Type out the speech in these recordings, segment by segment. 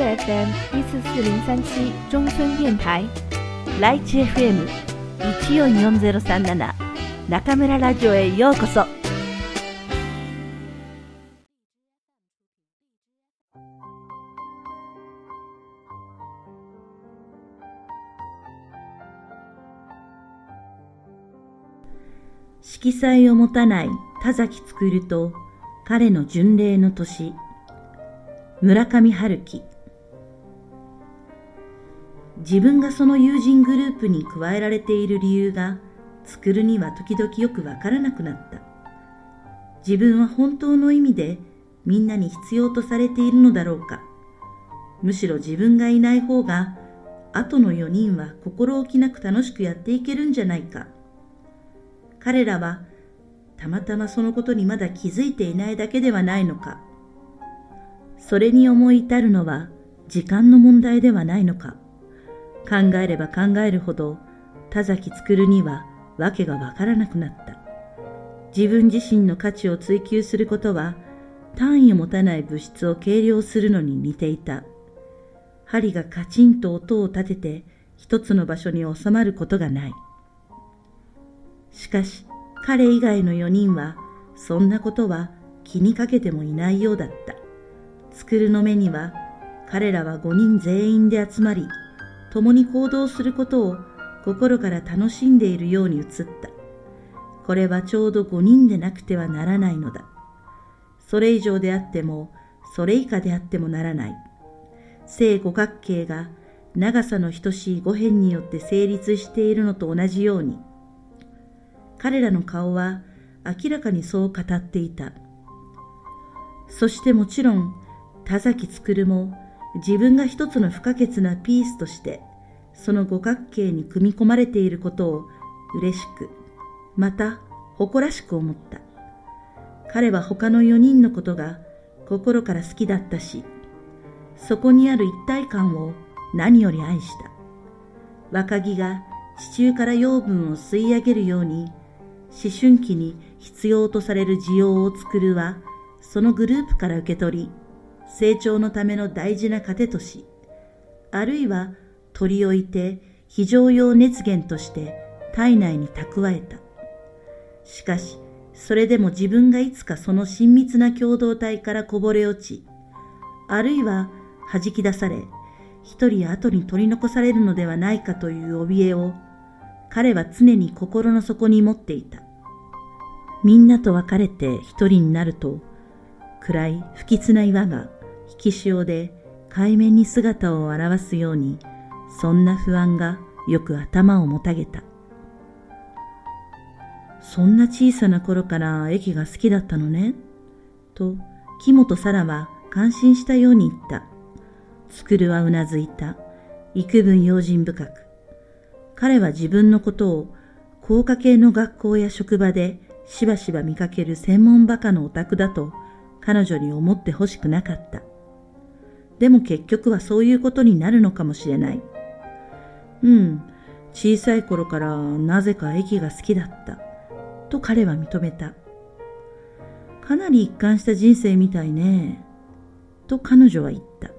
FM 一四四零三七中村電台ライチ FM 一四四ゼロ三七中村ラジオへようこそ。色彩を持たない田崎作と彼の巡礼の年村上春樹自分がその友人グループに加えられている理由が作るには時々よくわからなくなった。自分は本当の意味でみんなに必要とされているのだろうか。むしろ自分がいない方が後の4人は心置きなく楽しくやっていけるんじゃないか。彼らはたまたまそのことにまだ気づいていないだけではないのか。それに思い至るのは時間の問題ではないのか。考えれば考えるほど田崎作には訳がわからなくなった。自分自身の価値を追求することは単位を持たない物質を計量するのに似ていた。針がカチンと音を立てて一つの場所に収まることがない。しかし彼以外の4人はそんなことは気にかけてもいないようだった。作るの目には彼らは5人全員で集まり、共に行動することを心から楽しんでいるように映った。これはちょうど5人でなくてはならないのだ。それ以上であっても、それ以下であってもならない。正五角形が長さの等しい五辺によって成立しているのと同じように、彼らの顔は明らかにそう語っていた。そしてもちろん、田崎作も自分が一つの不可欠なピースとして、その五角形に組み込まれていることを嬉しく、また誇らしく思った。彼は他の四人のことが心から好きだったし、そこにある一体感を何より愛した。若木が地中から養分を吸い上げるように思春期に必要とされる需要を作るは、そのグループから受け取り、成長のための大事な糧とし、あるいは取り置いて非常用熱源として体内に蓄えた。しかし、それでも自分がいつかその親密な共同体からこぼれ落ち、あるいは弾き出され、一人後に取り残されるのではないかという怯えを彼は常に心の底に持っていた。みんなと別れて一人になると、暗い不吉な岩が引き潮で海面に姿を現すように、そんな不安がよく頭をもたげた。そんな小さな頃から駅が好きだったのねと、木本沙羅は感心したように言った。つくるはうなずいた。幾分用心深く。彼は自分のことを高科系の学校や職場でしばしば見かける専門バカのオタクだと彼女に思ってほしくなかった。でも結局はそういうことになるのかもしれない。うん、小さい頃からなぜか駅が好きだった。と彼は認めた。かなり一貫した人生みたいね。と彼女は言った。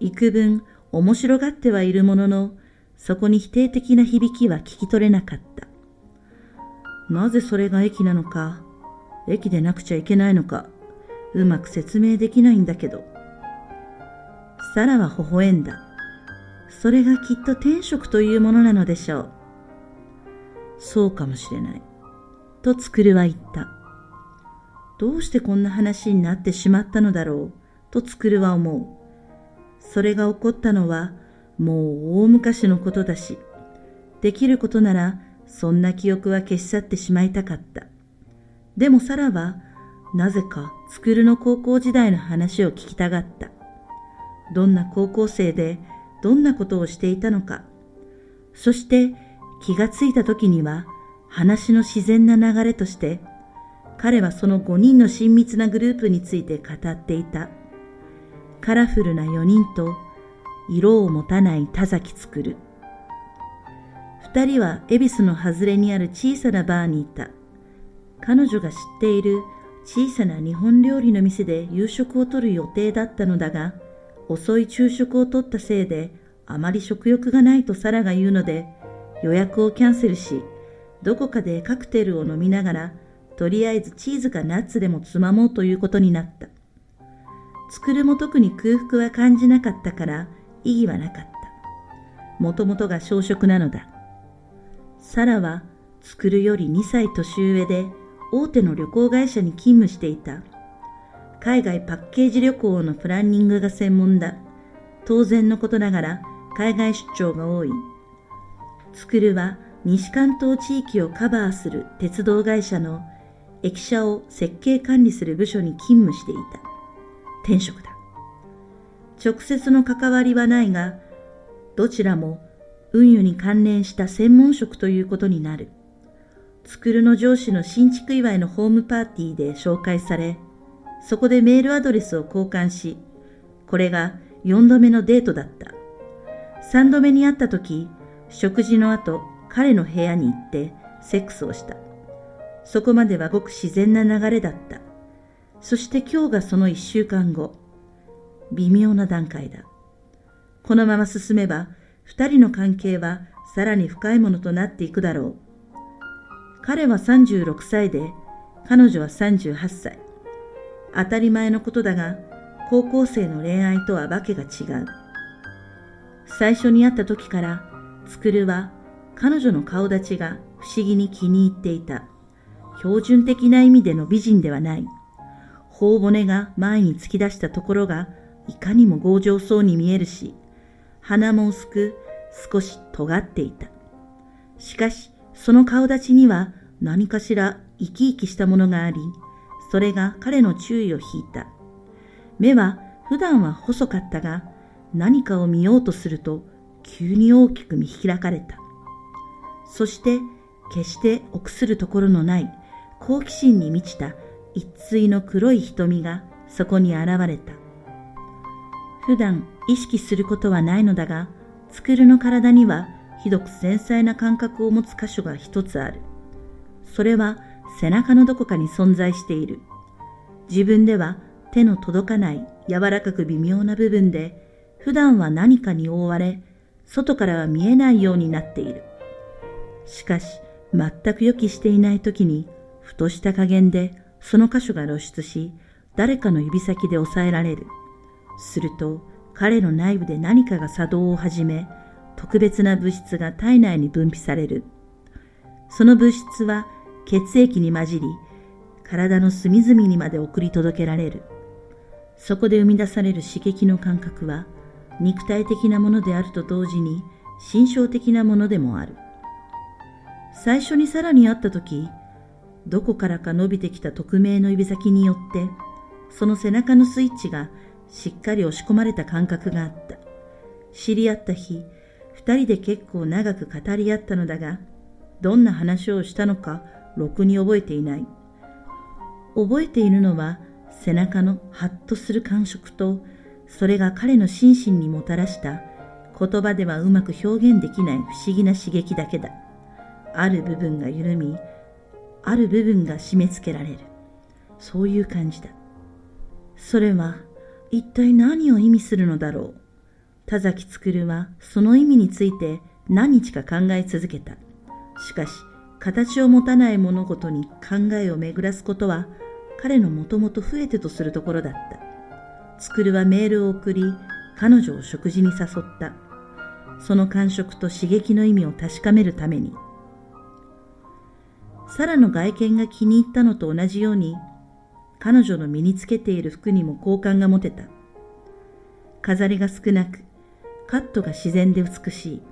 幾分面白がってはいるものの、そこに否定的な響きは聞き取れなかった。なぜそれが駅なのか、駅でなくちゃいけないのか、うまく説明できないんだけど。サラは微笑んだ。それがきっと天職というものなのでしょう。そうかもしれない。とつくるは言った。どうしてこんな話になってしまったのだろう、とつくるは思う。それが起こったのは、もう大昔のことだし、できることならそんな記憶は消し去ってしまいたかった。でもサラはなぜかスクールの高校時代の話を聞きたがった。どんな高校生でどんなことをしていたのか。そして気がついた時には話の自然な流れとして彼はその5人の親密なグループについて語っていた。カラフルな4人と色を持たない田崎作る。二人は恵比寿の外れにある小さなバーにいた。彼女が知っている小さな日本料理の店で夕食をとる予定だったのだが、遅い昼食をとったせいであまり食欲がないとサラが言うので予約をキャンセルし、どこかでカクテルを飲みながらとりあえずチーズかナッツでもつまもうということになった。作るも特に空腹は感じなかったから意義はなかった。もともとが小食なのだ。サラは作るより2歳年上で大手の旅行会社に勤務していた。海外パッケージ旅行のプランニングが専門だ。当然のことながら海外出張が多い。作るは西関東地域をカバーする鉄道会社の駅舎を設計管理する部署に勤務していた。転職だ。直接の関わりはないが、どちらも運輸に関連した専門職ということになる。つくるの上司の新築祝いのホームパーティーで紹介され、そこでメールアドレスを交換し、これが4度目のデートだった。3度目に会った時、食事の後、彼の部屋に行ってセックスをした。そこまではごく自然な流れだった。そして今日がその一週間後。微妙な段階だ。このまま進めば、二人の関係はさらに深いものとなっていくだろう。彼は36歳で、彼女は38歳。当たり前のことだが、高校生の恋愛とはわけが違う。最初に会った時から、つくるは彼女の顔立ちが不思議に気に入っていた。標準的な意味での美人ではない。頬骨が前に突き出したところがいかにも強情そうに見えるし、鼻も薄く少し尖っていた。しかし、その顔立ちには何かしら生き生きしたものがあり、それが彼の注意を引いた。目は普段は細かったが、何かを見ようとすると急に大きく見開かれた。そして決して臆するところのない好奇心に満ちた一対の黒い瞳がそこに現れた。普段意識することはないのだが、つくるの体にはひどく繊細な感覚を持つ箇所が一つある。それは背中のどこかに存在している。自分では手の届かない柔らかく微妙な部分で、普段は何かに覆われ、外からは見えないようになっている。しかし、全く予期していない時に、ふとした加減でその箇所が露出し、誰かの指先で押さえられる。すると、彼の内部で何かが作動を始め、特別な物質が体内に分泌される。その物質は血液に混じり、体の隅々にまで送り届けられる。そこで生み出される刺激の感覚は、肉体的なものであると同時に、心象的なものでもある。最初にさらに会った時、どこからか伸びてきた匿名の指先によって、その背中のスイッチがしっかり押し込まれた感覚があった。知り合った日、二人で結構長く語り合ったのだが、どんな話をしたのか、ろくに覚えていない。覚えているのは、背中のハッとする感触と、それが彼の心身にもたらした言葉ではうまく表現できない不思議な刺激だけだ。ある部分が緩み、ある部分が締め付けられる。そういう感じだ。それは一体何を意味するのだろう。田崎るはその意味について何日か考え続けた。しかし、形を持たない物事に考えを巡らすことは彼のもともと増えてとするところだった。つくるはメールを送り、彼女を食事に誘った。その感触と刺激の意味を確かめるために。サラの外見が気に入ったのと同じように、彼女の身につけている服にも好感が持てた。飾りが少なく、カットが自然で美しい。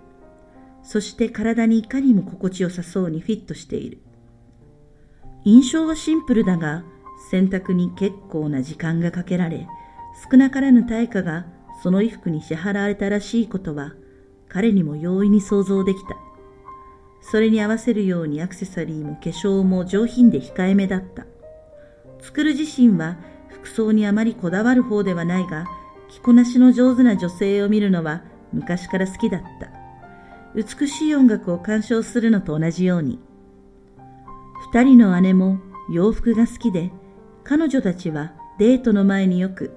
そして体にいかにも心地よさそうにフィットしている。印象はシンプルだが、洗濯に結構な時間がかけられ、少なからぬ対価がその衣服に支払われたらしいことは、彼にも容易に想像できた。それに合わせるようにアクセサリーも化粧も上品で控えめだった。作る自身は服装にあまりこだわる方ではないが、着こなしの上手な女性を見るのは昔から好きだった。美しい音楽を鑑賞するのと同じように。二人の姉も洋服が好きで、彼女たちはデートの前によく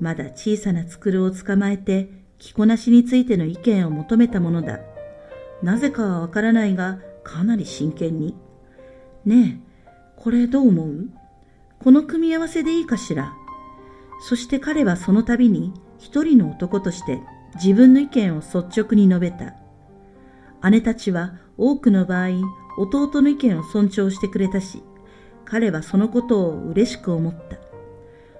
まだ小さなつくるを捕まえて着こなしについての意見を求めたものだ。なぜかはわからないが、かなり真剣に。ねえ、これどう思う？この組み合わせでいいかしら？そして彼はその度に一人の男として自分の意見を率直に述べた。姉たちは多くの場合、弟の意見を尊重してくれたし、彼はそのことを嬉しく思った。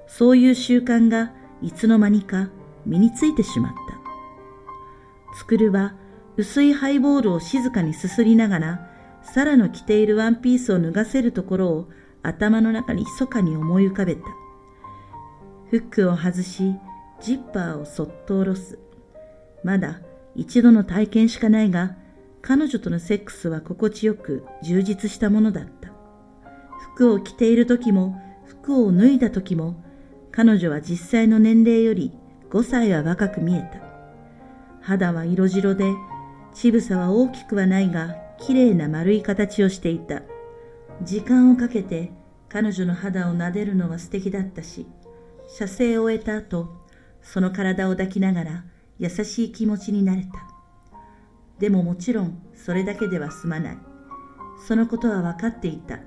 そういう習慣がいつの間にか身についてしまった。つくるは薄いハイボールを静かにすすりながら、サラの着ているワンピースを脱がせるところを頭の中に密かに思い浮かべた。フックを外し、ジッパーをそっと下ろす。まだ一度の体験しかないが、彼女とのセックスは心地よく充実したものだった。服を着ている時も、服を脱いだ時も、彼女は実際の年齢より5歳は若く見えた。肌は色白で、乳房は大きくはないが、綺麗な丸い形をしていた。時間をかけて彼女の肌を撫でるのは素敵だったし、射精を終えた後、その体を抱きながら優しい気持ちになれた。でももちろんそれだけでは済まない。そのことは分かっていた。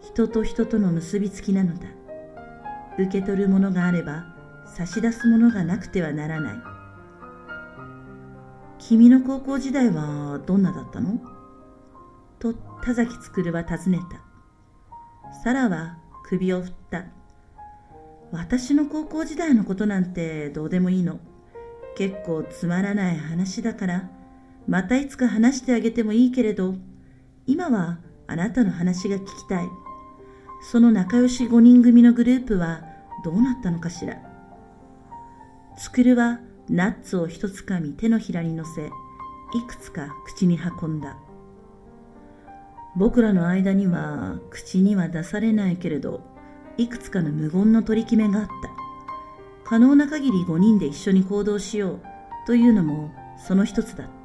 人と人との結びつきなのだ。受け取るものがあれば差し出すものがなくてはならない。君の高校時代はどんなだったの？と田崎るは尋ねた。サラは首を振った。私の高校時代のことなんてどうでもいいの。結構つまらない話だから、またいつか話してあげてもいいけれど、今はあなたの話が聞きたい。その仲良し5人組のグループはどうなったのかしら。つくるはナッツを一つかみ手のひらに乗せ、いくつか口に運んだ。僕らの間には口には出されないけれど、いくつかの無言の取り決めがあった。可能な限り5人で一緒に行動しようというのもその一つだった。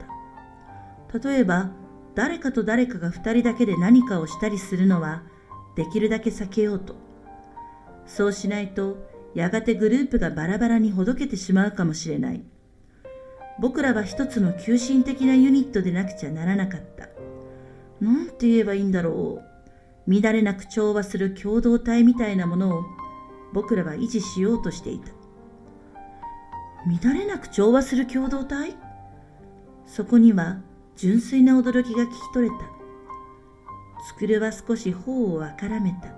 例えば、誰かと誰かが2人だけで何かをしたりするのはできるだけ避けようと。そうしないと、やがてグループがバラバラにほどけてしまうかもしれない。僕らは一つの急進的なユニットでなくちゃならなかった。なんて言えばいいんだろう。乱れなく調和する共同体みたいなものを僕らは維持しようとしていた。乱れなく調和する共同体？そこには純粋な驚きが聞き取れた。つくるは少し頬をあからめた。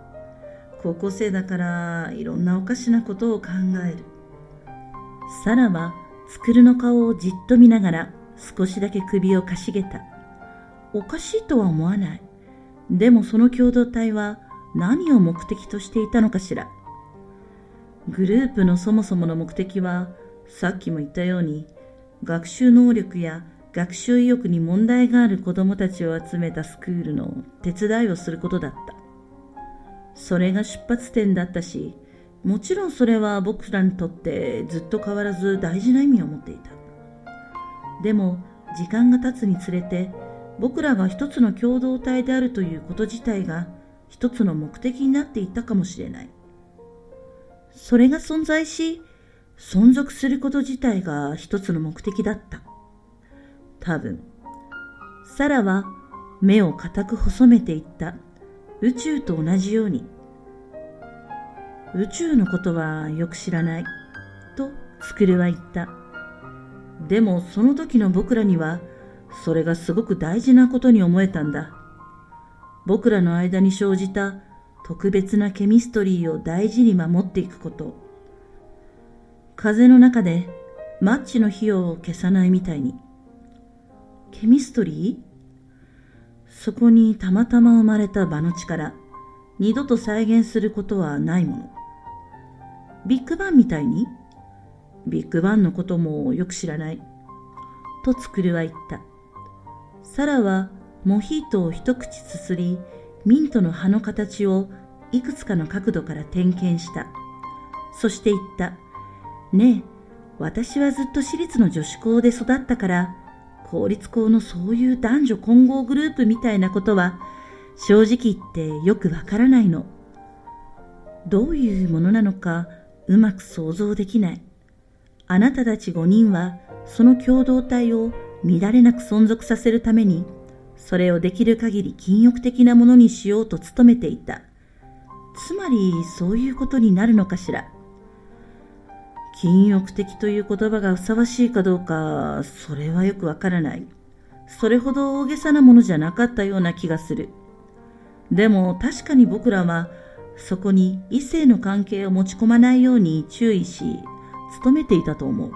高校生だからいろんなおかしなことを考える。サラはつくるの顔をじっと見ながら少しだけ首をかしげた。おかしいとは思わない。でもその共同体は何を目的としていたのかしら。グループのそもそもの目的は、さっきも言ったように、学習能力や学習意欲に問題がある子供たちを集めたスクールの手伝いをすることだった。それが出発点だったし、もちろんそれは僕らにとってずっと変わらず大事な意味を持っていた。でも、時間が経つにつれて、僕らが一つの共同体であるということ自体が一つの目的になっていったかもしれない。それが存在し、存続すること自体が一つの目的だった。多分。サラは目を固く細めていった。宇宙と同じように。宇宙のことはよく知らない。と、スクルは言った。でもその時の僕らにはそれがすごく大事なことに思えたんだ。僕らの間に生じた特別なケミストリーを大事に守っていくこと。風の中でマッチの火を消さないみたいに。ケミストリーそこにたまたま生まれた場の力、二度と再現することはないもの。ビッグバンみたいに？ビッグバンのこともよく知らない。とつくるは言った。サラはモヒートを一口すすり、ミントの葉の形をいくつかの角度から点検した。そして言った。ねえ、私はずっと私立の女子校で育ったから、公立校のそういう男女混合グループみたいなことは、正直言ってよくわからないの。どういうものなのかうまく想像できない。あなたたち5人はその共同体を乱れなく存続させるために、それをできる限り禁欲的なものにしようと努めていた。つまりそういうことになるのかしら。禁欲的という言葉がふさわしいかどうか、それはよくわからない。それほど大げさなものじゃなかったような気がする。でも確かに僕らはそこに異性の関係を持ち込まないように注意し、努めていたと思う。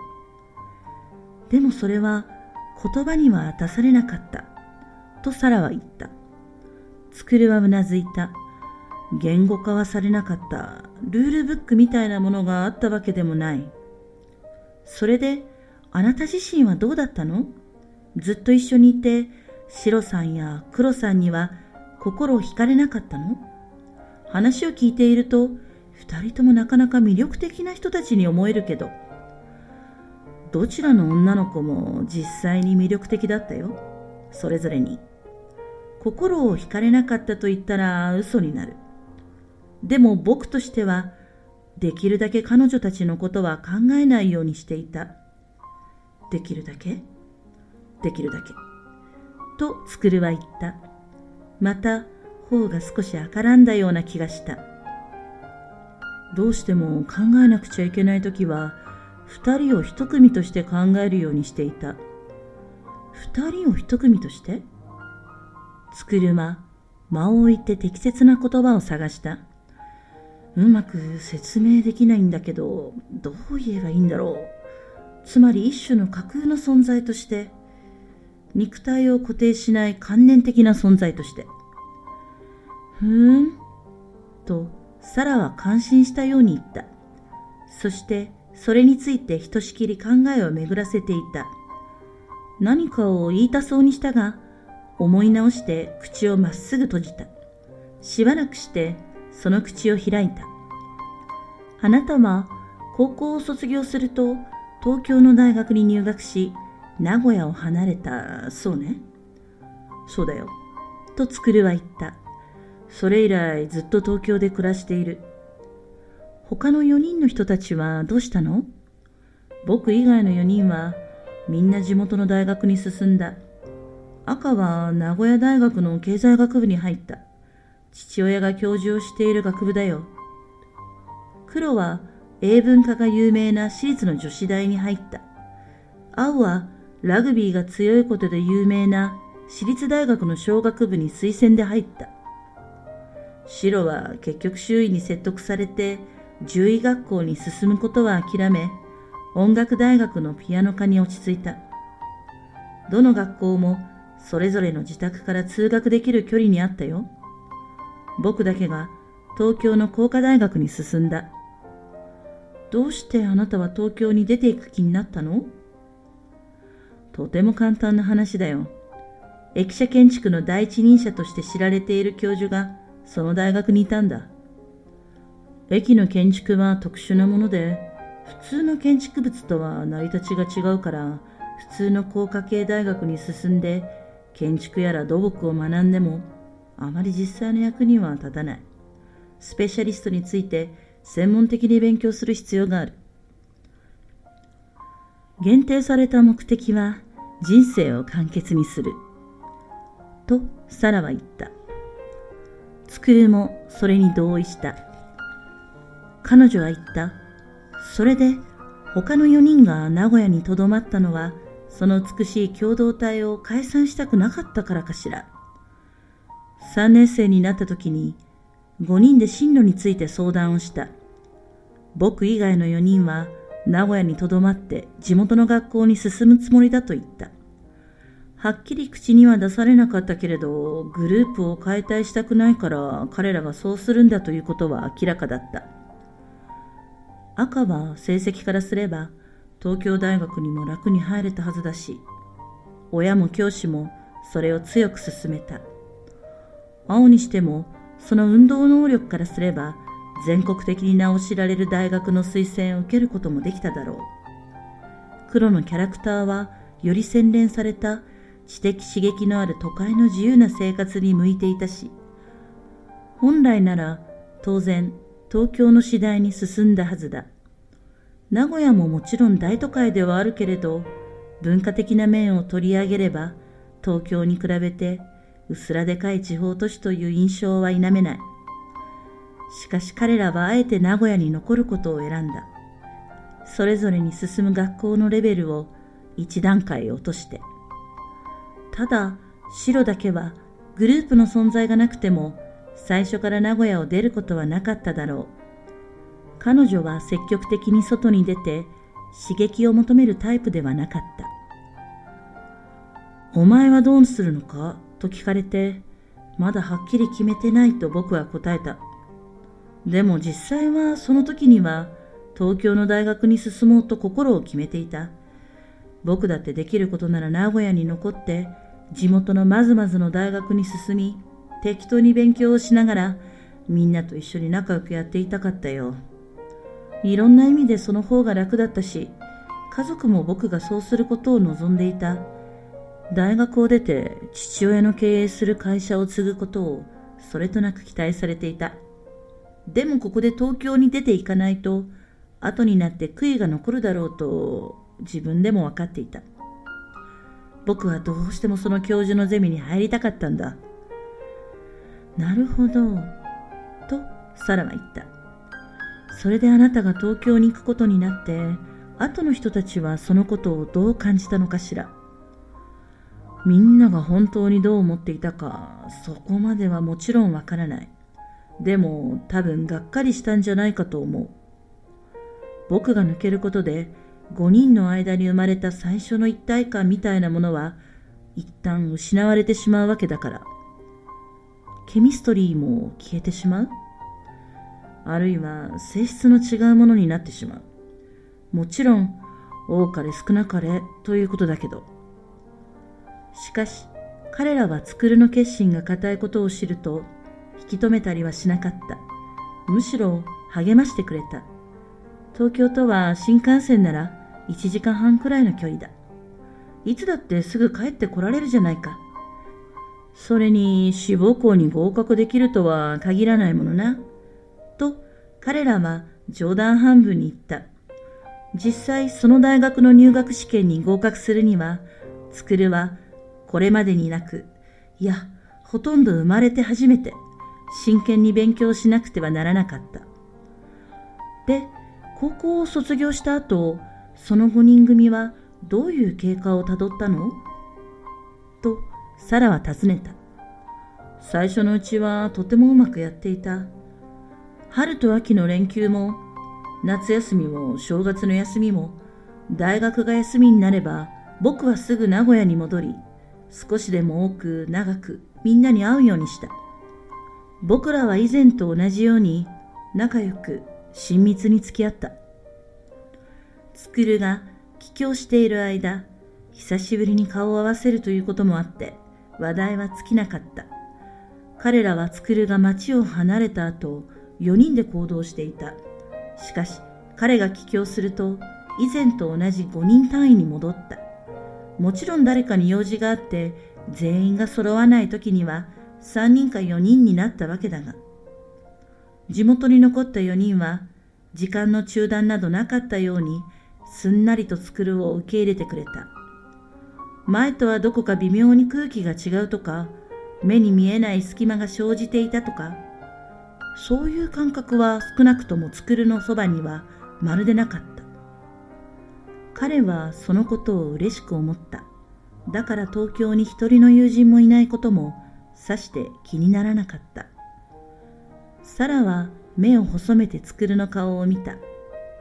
でもそれは言葉には出されなかった。とサラは言った。つくるはうなずいた。言語化はされなかったルールブックみたいなものがあったわけでもない。それで、あなた自身はどうだったの？ずっと一緒にいて、シロさんやクロさんには心を惹かれなかったの？話を聞いていると、二人ともなかなか魅力的な人たちに思えるけど、どちらの女の子も実際に魅力的だったよ。それぞれに。心を惹かれなかったと言ったら嘘になる。でも僕としては、できるだけ彼女たちのことは考えないようにしていた。できるだけ？できるだけ。と、つくるは言った。また、方が少し赤らんだような気がした。どうしても考えなくちゃいけないときは、二人を一組として考えるようにしていた。二人を一組として？つくるま、間を置いて適切な言葉を探した。うまく説明できないんだけど、どう言えばいいんだろう。つまり一種の架空の存在として、肉体を固定しない観念的な存在として。ふーん、と、サラは感心したように言った。そして、それについてひとしきり考えを巡らせていた。何かを言いたそうにしたが、思い直して口をまっすぐ閉じた。しばらくして、その口を開いた。あなたは高校を卒業すると東京の大学に入学し、名古屋を離れた、そうね。そうだよ。とつくるは言った。それ以来ずっと東京で暮らしている。他の4人の人たちはどうしたの？僕以外の4人はみんな地元の大学に進んだ。赤は名古屋大学の経済学部に入った。父親が教授をしている学部だよ。黒は英文科が有名な私立の女子大に入った。青はラグビーが強いことで有名な私立大学の小学部に推薦で入った。白は結局周囲に説得されて獣医学校に進むことは諦め、音楽大学のピアノ科に落ち着いた。どの学校もそれぞれの自宅から通学できる距離にあったよ。僕だけが東京の工科大学に進んだ。どうしてあなたは東京に出ていく気になったの？とても簡単な話だよ。駅舎建築の第一人者として知られている教授がその大学にいたんだ。駅の建築は特殊なもので、普通の建築物とは成り立ちが違うから、普通の工科系大学に進んで建築やら土木を学んでもあまり実際の役には立たない。スペシャリストについて専門的に勉強する必要がある。限定された目的は人生を簡潔にする。とサラは言った。つくるもそれに同意した。彼女は言った。それで他の4人が名古屋にとどまったのはその美しい共同体を解散したくなかったからかしら。3年生になった時に5人で進路について相談をした。僕以外の4人は名古屋にとどまって地元の学校に進むつもりだと言った。はっきり口には出されなかったけれど、グループを解体したくないから彼らがそうするんだということは明らかだった。赤は成績からすれば東京大学にも楽に入れたはずだし、親も教師もそれを強く勧めた。青にしても、その運動能力からすれば、全国的に名を知られる大学の推薦を受けることもできただろう。黒のキャラクターは、より洗練された知的刺激のある都会の自由な生活に向いていたし、本来なら当然東京の次第に進んだはずだ。名古屋ももちろん大都会ではあるけれど、文化的な面を取り上げれば、東京に比べて薄らでかい地方都市という印象は否めない。しかし彼らはあえて名古屋に残ることを選んだ。それぞれに進む学校のレベルを一段階落として。ただ、白だけはグループの存在がなくても最初から名古屋を出ることはなかっただろう。彼女は積極的に外に出て刺激を求めるタイプではなかった。お前はどうするのか？と聞かれて、まだはっきり決めてないと僕は答えた。でも実際はその時には東京の大学に進もうと心を決めていた。僕だってできることなら名古屋に残って地元のまずまずの大学に進み適当に勉強をしながらみんなと一緒に仲良くやっていたかったよ。いろんな意味でその方が楽だったし家族も僕がそうすることを望んでいた。大学を出て父親の経営する会社を継ぐことをそれとなく期待されていた。でもここで東京に出ていかないと後になって悔いが残るだろうと自分でも分かっていた。僕はどうしてもその教授のゼミに入りたかったんだ。なるほど。と、サラは言った。それであなたが東京に行くことになって、後の人たちはそのことをどう感じたのかしら。みんなが本当にどう思っていたか、そこまではもちろんわからない。でも多分がっかりしたんじゃないかと思う。僕が抜けることで5人の間に生まれた最初の一体感みたいなものは一旦失われてしまうわけだから。ケミストリーも消えてしまう？あるいは性質の違うものになってしまう？もちろん多かれ少なかれということだけど。しかし彼らは作るの決心が固いことを知ると引き止めたりはしなかった。むしろ励ましてくれた。東京とは新幹線なら1時間半くらいの距離だ。いつだってすぐ帰ってこられるじゃないか。それに志望校に合格できるとは限らないものな。と彼らは冗談半分に言った。実際その大学の入学試験に合格するには、つくるはこれまでになく、いや、ほとんど生まれて初めて真剣に勉強しなくてはならなかった。で、高校を卒業した後、その5人組はどういう経過をたどったの？と、サラは尋ねた。最初のうちはとてもうまくやっていた。春と秋の連休も、夏休みも正月の休みも、大学が休みになれば、僕はすぐ名古屋に戻り、少しでも多く長くみんなに会うようにした。僕らは以前と同じように仲良く親密に付き合った。スクルが帰郷している間、久しぶりに顔を合わせるということもあって、話題は尽きなかった。彼らはスクルが町を離れた後、4人で行動していた。しかし、彼が帰郷すると、以前と同じ5人単位に戻った。もちろん誰かに用事があって、全員が揃わない時には、3人か4人になったわけだが、地元に残った4人は、時間の中断などなかったように、すんなりと作るを受け入れてくれた。前とはどこか微妙に空気が違うとか、目に見えない隙間が生じていたとか、そういう感覚は少なくとも作るのそばにはまるでなかった。彼はそのことを嬉しく思った。だから東京に一人の友人もいないこともさして気にならなかった。サラは目を細めて作るの顔を見た。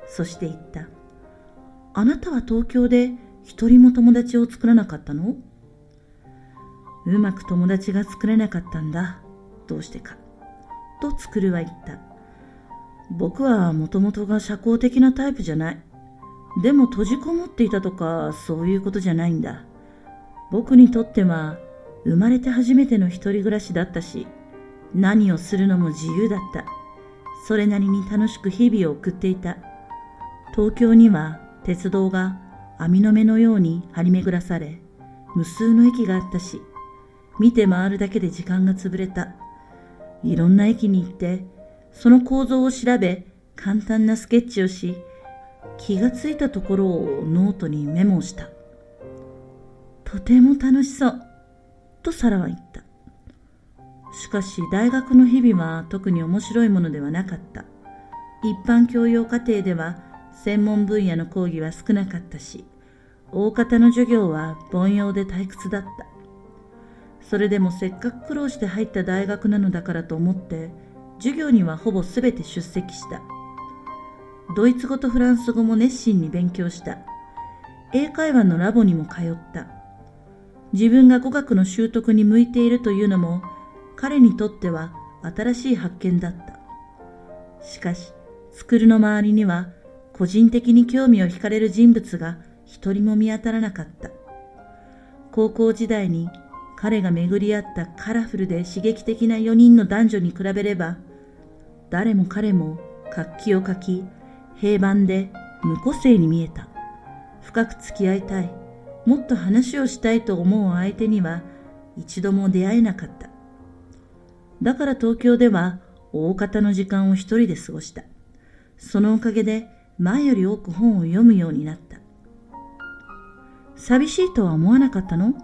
そして言った。あなたは東京で一人も友達を作らなかったの？うまく友達が作れなかったんだ。どうしてか。と作るは言った。僕はもともとが社交的なタイプじゃない。でも閉じこもっていたとかそういうことじゃないんだ。僕にとっては生まれて初めての一人暮らしだったし、何をするのも自由だった。それなりに楽しく日々を送っていた。東京には鉄道が網の目のように張り巡らされ、無数の駅があったし、見て回るだけで時間が潰れた。いろんな駅に行って、その構造を調べ、簡単なスケッチをし、気がついたところをノートにメモした。とても楽しそう、とサラは言った。しかし大学の日々は特に面白いものではなかった。一般教養課程では専門分野の講義は少なかったし、大方の授業は凡庸で退屈だった。それでもせっかく苦労して入った大学なのだからと思って、授業にはほぼ全て出席した。ドイツ語とフランス語も熱心に勉強した。英会話のラボにも通った。自分が語学の習得に向いているというのも彼にとっては新しい発見だった。しかし、スクールの周りには個人的に興味を惹かれる人物が一人も見当たらなかった。高校時代に彼が巡り合ったカラフルで刺激的な4人の男女に比べれば、誰も彼も活気を書き、平凡で無個性に見えた。深く付き合いたい、もっと話をしたいと思う相手には一度も出会えなかった。だから東京では大方の時間を一人で過ごした。そのおかげで前より多く本を読むようになった。寂しいとは思わなかったの？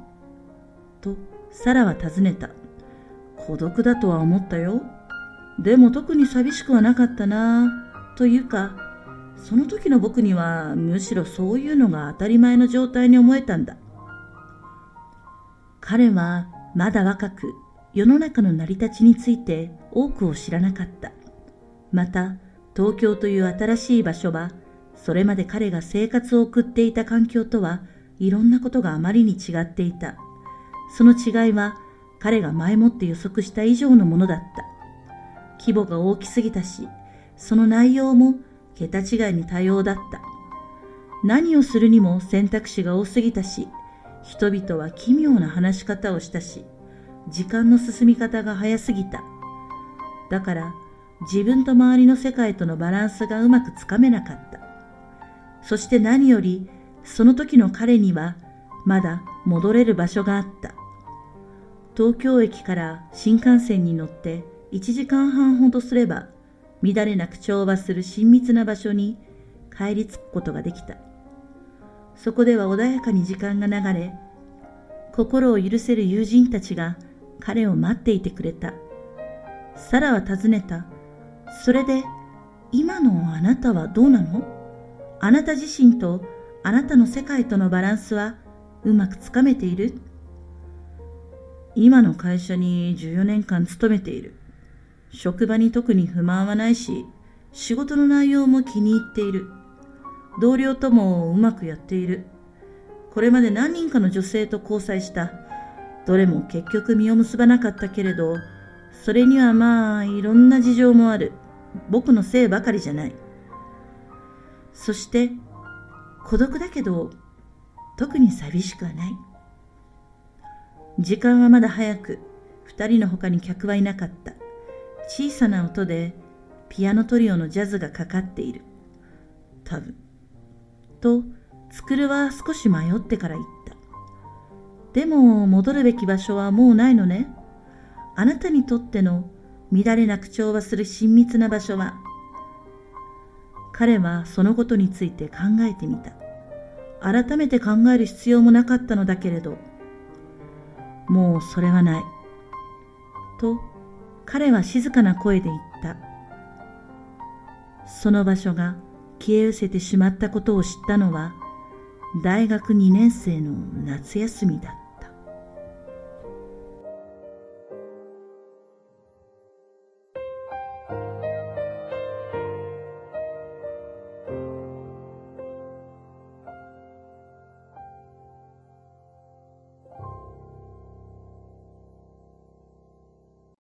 とサラは尋ねた。孤独だとは思ったよ。でも特に寂しくはなかったな。というか、その時の僕にはむしろそういうのが当たり前の状態に思えたんだ。彼はまだ若く世の中の成り立ちについて多くを知らなかった。また、東京という新しい場所は、それまで彼が生活を送っていた環境とはいろんなことがあまりに違っていた。その違いは彼が前もって予測した以上のものだった。規模が大きすぎたし、その内容も桁違いに多様だった。何をするにも選択肢が多すぎたし、人々は奇妙な話し方をしたし、時間の進み方が早すぎた。だから自分と周りの世界とのバランスがうまくつかめなかった。そして何よりその時の彼にはまだ戻れる場所があった。東京駅から新幹線に乗って1時間半ほどすれば乱れなく調和する親密な場所に帰り着くことができた。そこでは穏やかに時間が流れ、心を許せる友人たちが彼を待っていてくれた。サラは尋ねた。それで、今のあなたはどうなの？あなた自身とあなたの世界とのバランスはうまくつかめている？今の会社に14年間勤めている。職場に特に不満はないし、仕事の内容も気に入っている。同僚ともうまくやっている。これまで何人かの女性と交際した。どれも結局実を結ばなかったけれど、それにはまあいろんな事情もある。僕のせいばかりじゃない。そして、孤独だけど、特に寂しくはない。時間はまだ早く、二人の他に客はいなかった。小さな音でピアノトリオのジャズがかかっている。多分。と、つくるは少し迷ってから言った。でも、戻るべき場所はもうないのね。あなたにとっての乱れなく調和する親密な場所は、彼はそのことについて考えてみた。改めて考える必要もなかったのだけれど、もうそれはない。と、彼は静かな声で言った。その場所が消え失せてしまったことを知ったのは、大学2年生の夏休みだった。